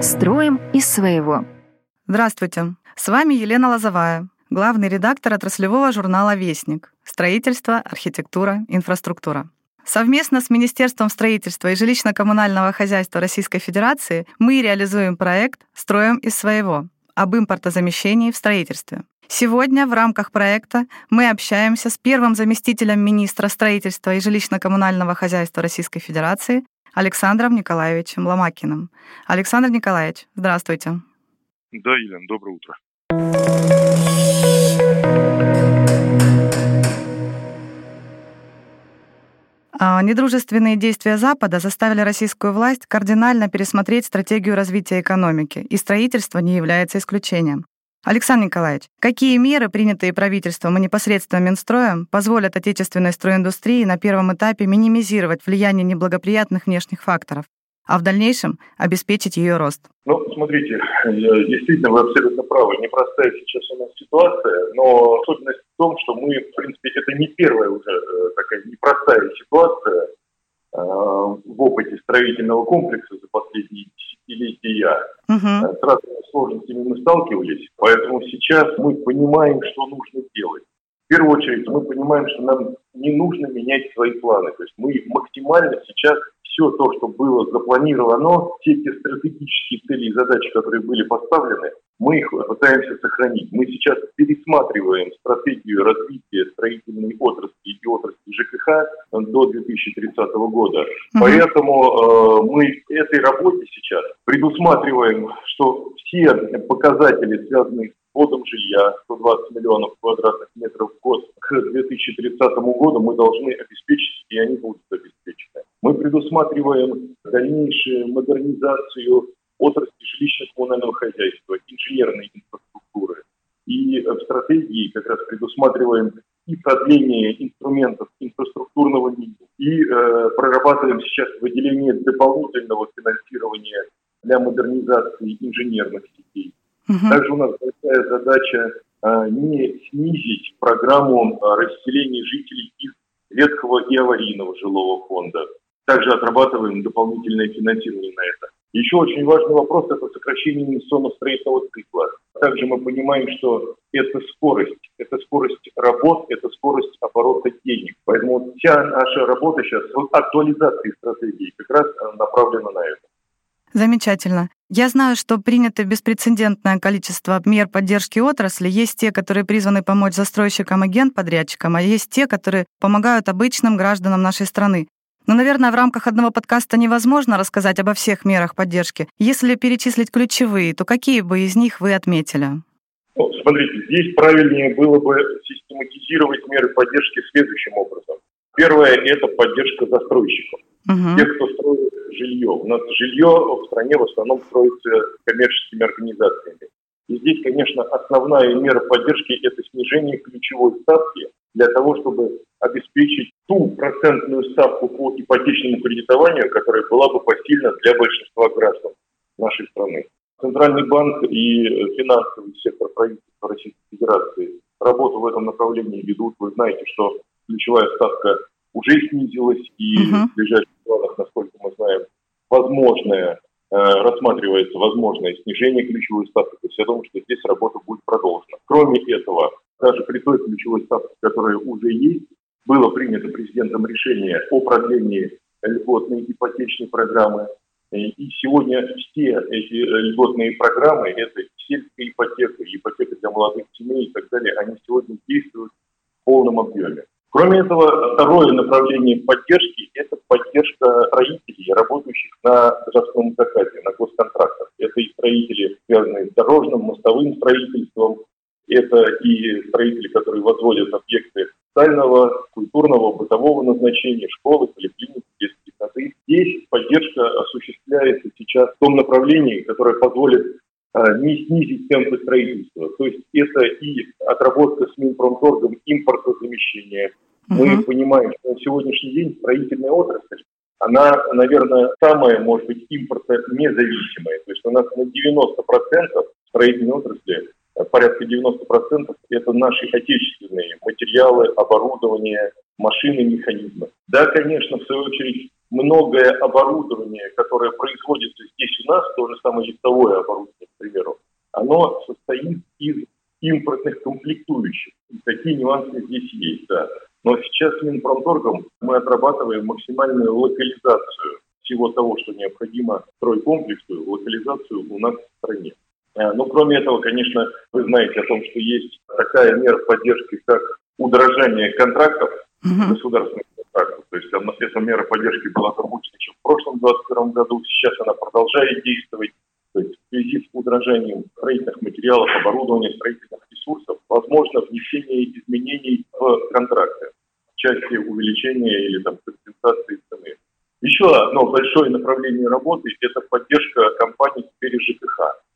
Строим из своего. Здравствуйте. С вами Елена Лозовая, главный редактор отраслевого журнала «Вестник. Строительство, архитектура, инфраструктура». Совместно с Министерством строительства и жилищно-коммунального хозяйства Российской Федерации мы реализуем проект «Строим из своего» об импортозамещении в строительстве. Сегодня в рамках проекта мы общаемся с первым заместителем министра строительства и жилищно-коммунального хозяйства Российской Федерации Александром Николаевичем Ломакиным. Александр Николаевич, здравствуйте. Да, Елена, доброе утро. Недружественные действия Запада заставили российскую власть кардинально пересмотреть стратегию развития экономики, и строительство не является исключением. Александр Николаевич, какие меры, принятые правительством и непосредственно Минстроем, позволят отечественной стройиндустрии на первом этапе минимизировать влияние неблагоприятных внешних факторов, а в дальнейшем обеспечить ее рост? Ну, смотрите, действительно, вы абсолютно правы. Непростая сейчас у нас ситуация, но особенность том, что мы, в принципе, это не первая уже э, такая непростая ситуация э, в опыте строительного комплекса за последние десятилетия. Угу. С разными сложностями мы сталкивались, поэтому сейчас мы понимаем, что нужно делать. В первую очередь мы понимаем, что нам не нужно менять свои планы. То есть мы максимально сейчас все то, что было запланировано, все те стратегические цели и задачи, которые были поставлены, мы их пытаемся сохранить. Мы сейчас пересматриваем стратегию развития строительной отрасли и отрасли ЖКХ до 2030 года. Угу. Поэтому э, мы этой работе сейчас предусматриваем, что все показатели, связанные с вводом жилья, 120 миллионов квадратных метров в год к 2030 году мы должны обеспечить, и они будут обеспечены. Мы предусматриваем дальнейшую модернизацию отрасли жилищно-коммунального хозяйства, инженерной инфраструктуры. И в стратегии как раз предусматриваем и продление инструментов инфраструктурного минимума, и э, прорабатываем сейчас выделение дополнительного финансирования для модернизации инженерных сетей. Угу. Также у нас большая задача э, не снизить программу э, расселения жителей из ветхого и аварийного жилого фонда. Также отрабатываем дополнительное финансирование на это. Еще очень важный вопрос – это сокращение инвестиционного строительного цикла. Также мы понимаем, что это скорость, это скорость работ, это скорость оборота денег. Поэтому вся наша работа сейчас в актуализации стратегии как раз э, направлена на это. Замечательно. Я знаю, что принято беспрецедентное количество мер поддержки отрасли. Есть те, которые призваны помочь застройщикам и генподрядчикам, а есть те, которые помогают обычным гражданам нашей страны. Но, наверное, в рамках одного подкаста невозможно рассказать обо всех мерах поддержки. Если перечислить ключевые, то какие бы из них вы отметили? Ну, смотрите, здесь правильнее было бы систематизировать меры поддержки следующим образом. Первое – это поддержка застройщиков. Угу. Тех, кто строит жилье. У нас жилье в стране в основном строится коммерческими организациями. И здесь, конечно, основная мера поддержки – это снижение ключевой ставки для того, чтобы обеспечить ту процентную ставку по ипотечному кредитованию, которая была бы посильна для большинства граждан нашей страны. Центральный банк и финансовый сектор правительства Российской Федерации работу в этом направлении ведут. Вы знаете, что ключевая ставка уже снизилась, и uh-huh. в ближайших планах, насколько мы знаем, возможное, э, рассматривается возможное снижение ключевой ставки. То есть я думаю, что здесь работа будет продолжена. Кроме этого, даже при той ключевой ставке, которая уже есть, было принято президентом решение о продлении льготной ипотечной программы. И сегодня все эти льготные программы, это сельская ипотека, ипотека для молодых семей и так далее, они сегодня действуют в полном объеме. Кроме этого, второе направление поддержки – это поддержка строителей, работающих на гражданском заказе, на госконтрактах. Это и строители, связанные с дорожным, мостовым строительством, это и строители, которые возводят объекты социального, культурного, бытового назначения, школы, поликлиники, детские сады. Здесь поддержка осуществляется сейчас в том направлении, которое позволит а, не снизить темпы строительства. То есть это и отработка с Минпромторгом импортозамещения. Угу. Мы понимаем, что на сегодняшний день строительная отрасль она, наверное, самая, может быть, импортонезависимая. То есть у нас на 90% строительной отрасли порядка 90% это наши отечественные материалы, оборудование, машины, механизмы. Да, конечно, в свою очередь, многое оборудование, которое производится здесь у нас, то же самое листовое оборудование, к примеру, оно состоит из импортных комплектующих. И такие нюансы здесь есть, да. Но сейчас с Минпромторгом мы отрабатываем максимальную локализацию всего того, что необходимо стройкомплексу, локализацию у нас в стране. Но ну, кроме этого, конечно, вы знаете о том, что есть такая мера поддержки, как удорожание контрактов, угу. государственных контрактов. То есть эта мера поддержки была запущена еще в прошлом 2021 году, сейчас она продолжает действовать. То есть в связи с удорожанием строительных материалов, оборудования, строительных ресурсов, возможно внесение изменений в контракты в части увеличения или там, компенсации цены. Еще одно большое направление работы – это поддержка компаний сфере ЖКХ.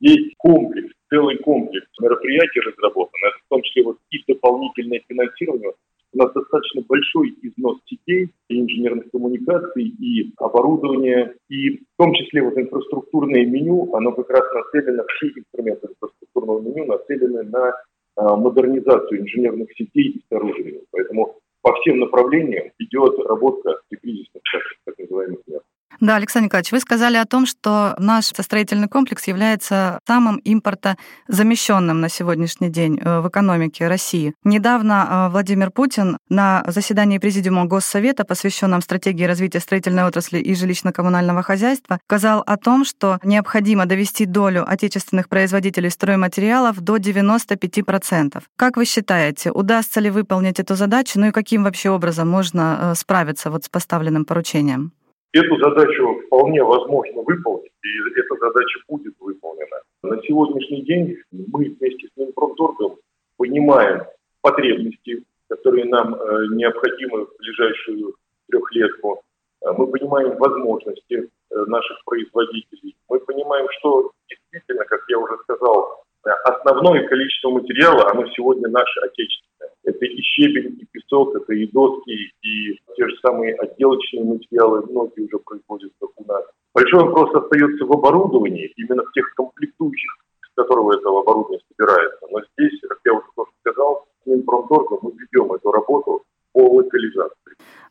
Есть комплекс, целый комплекс мероприятий разработан, это в том числе вот и дополнительное финансирование. У нас достаточно большой износ сетей, и инженерных коммуникаций, и оборудования, и в том числе вот инфраструктурное меню, оно как раз нацелено, все инструменты инфраструктурного меню нацелены на а, модернизацию инженерных сетей и сооружений. Поэтому по всем направлениям идет работа при кризисных так называемых мер. Да, Александр Николаевич, вы сказали о том, что наш строительный комплекс является самым импортозамещенным на сегодняшний день э, в экономике России. Недавно э, Владимир Путин на заседании Президиума Госсовета, посвященном стратегии развития строительной отрасли и жилищно-коммунального хозяйства, сказал о том, что необходимо довести долю отечественных производителей стройматериалов до 95%. Как вы считаете, удастся ли выполнить эту задачу, ну и каким вообще образом можно э, справиться вот с поставленным поручением? Эту задачу вполне возможно выполнить, и эта задача будет выполнена. На сегодняшний день мы вместе с Минпромторгом понимаем потребности, которые нам э, необходимы в ближайшую трехлетку. Э, мы понимаем возможности э, наших производителей. Мы понимаем, что действительно, как я уже сказал, основное количество материала, оно сегодня наше отечественное. Это и щебень, и песок, это и доски, и те же самые отделочные материалы, многие уже производятся у нас. Большой вопрос остается в оборудовании, именно в тех комплектующих, с которого этого оборудования собирается. Но здесь, как я уже тоже сказал, с Минпромторгом мы ведем эту работу по локализации.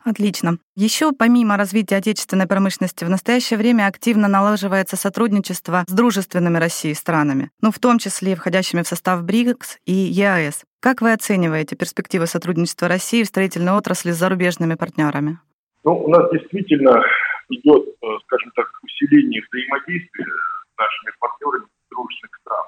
Отлично. Еще помимо развития отечественной промышленности в настоящее время активно налаживается сотрудничество с дружественными России странами, ну в том числе входящими в состав БРИКС и ЕАЭС. Как вы оцениваете перспективы сотрудничества России в строительной отрасли с зарубежными партнерами? Ну, у нас действительно идет, э, скажем так, усиление взаимодействия с нашими партнерами дружественных стран.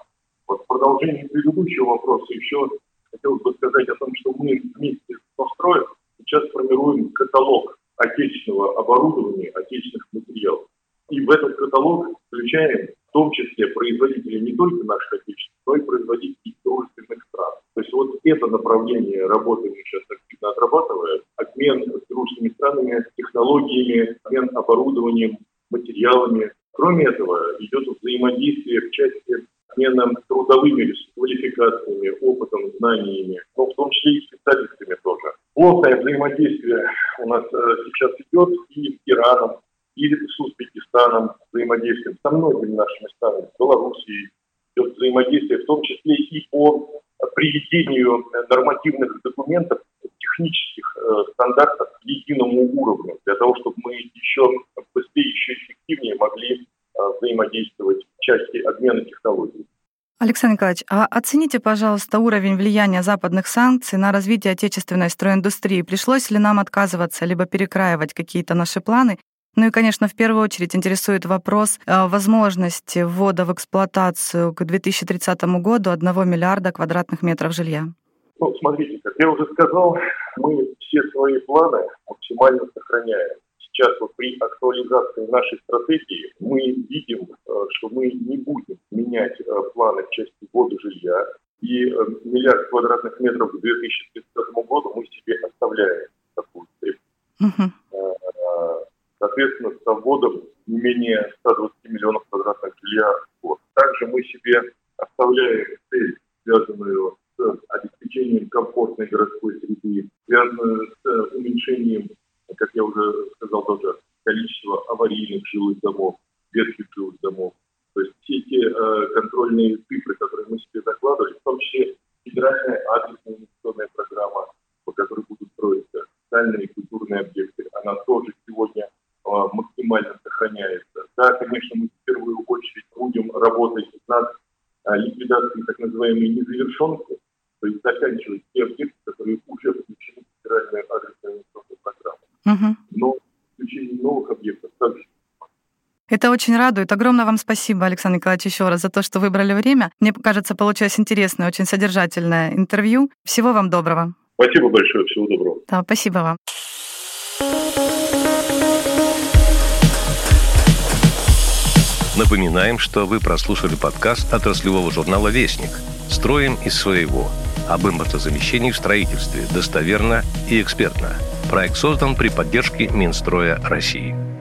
Вот в продолжении предыдущего вопроса еще хотелось бы сказать о том, что мы вместе с Новстроем сейчас формируем каталог отечественного оборудования, отечественных материалов. И в этот каталог включаем в том числе производителей не только наших отечественных, но и производителей дружественных стран. То есть вот это направление работы мы сейчас активно отрабатываем. Обмен с дружественными странами технологиями, обмен оборудованием, материалами. Кроме этого, идет взаимодействие в части обмена трудовыми квалификациями, опытом, знаниями, но в том числе и специалистами тоже. Плотное взаимодействие у нас э, сейчас идет и с Ираном, и с Узбекистаном взаимодействием, со многими нашими странами, с Белоруссией идет взаимодействие, в том числе и по приведению нормативных документов, технических э, стандартов к единому уровню, для того, чтобы мы еще быстрее, еще эффективнее могли э, взаимодействовать в части обмена технологий. Александр Николаевич, а оцените, пожалуйста, уровень влияния западных санкций на развитие отечественной стройиндустрии. Пришлось ли нам отказываться либо перекраивать какие-то наши планы? Ну и, конечно, в первую очередь интересует вопрос э, возможности ввода в эксплуатацию к 2030 году 1 миллиарда квадратных метров жилья. Ну, смотрите, как я уже сказал, мы все свои планы максимально сохраняем сейчас вот при актуализации нашей стратегии мы видим, э, что мы не будем менять э, планы в части ввода жилья. И э, миллиард квадратных метров к 2030 году мы себе оставляем такую цель. Соответственно, со вводом не менее 120 миллионов квадратных жилья в год. Также мы себе оставляем цель, связанную с обеспечением комфортной городской среды, связанную с уменьшением как я уже сказал тоже, количество аварийных жилых домов, ветхих жилых домов. То есть все те э, контрольные цифры, которые мы себе закладывали, в том числе федеральная адресная инвестиционная программа, по которой будут строиться социальные и культурные объекты, она тоже сегодня э, максимально сохраняется. Да, конечно, мы в первую очередь будем работать над э, ликвидацией так называемой незавершенки, то есть заканчивать те объекты, которые уже включены в федеральную адресную инвестиционную программу. Угу. Но включение новых объектов также это очень радует. Огромное вам спасибо, Александр Николаевич, еще раз за то, что выбрали время. Мне кажется, получилось интересное, очень содержательное интервью. Всего вам доброго. Спасибо большое, всего доброго. Да, спасибо вам. Напоминаем, что вы прослушали подкаст отраслевого журнала «Вестник». Строим из своего. Об импортозамещении в строительстве. Достоверно и экспертно. Проект создан при поддержке Минстроя России.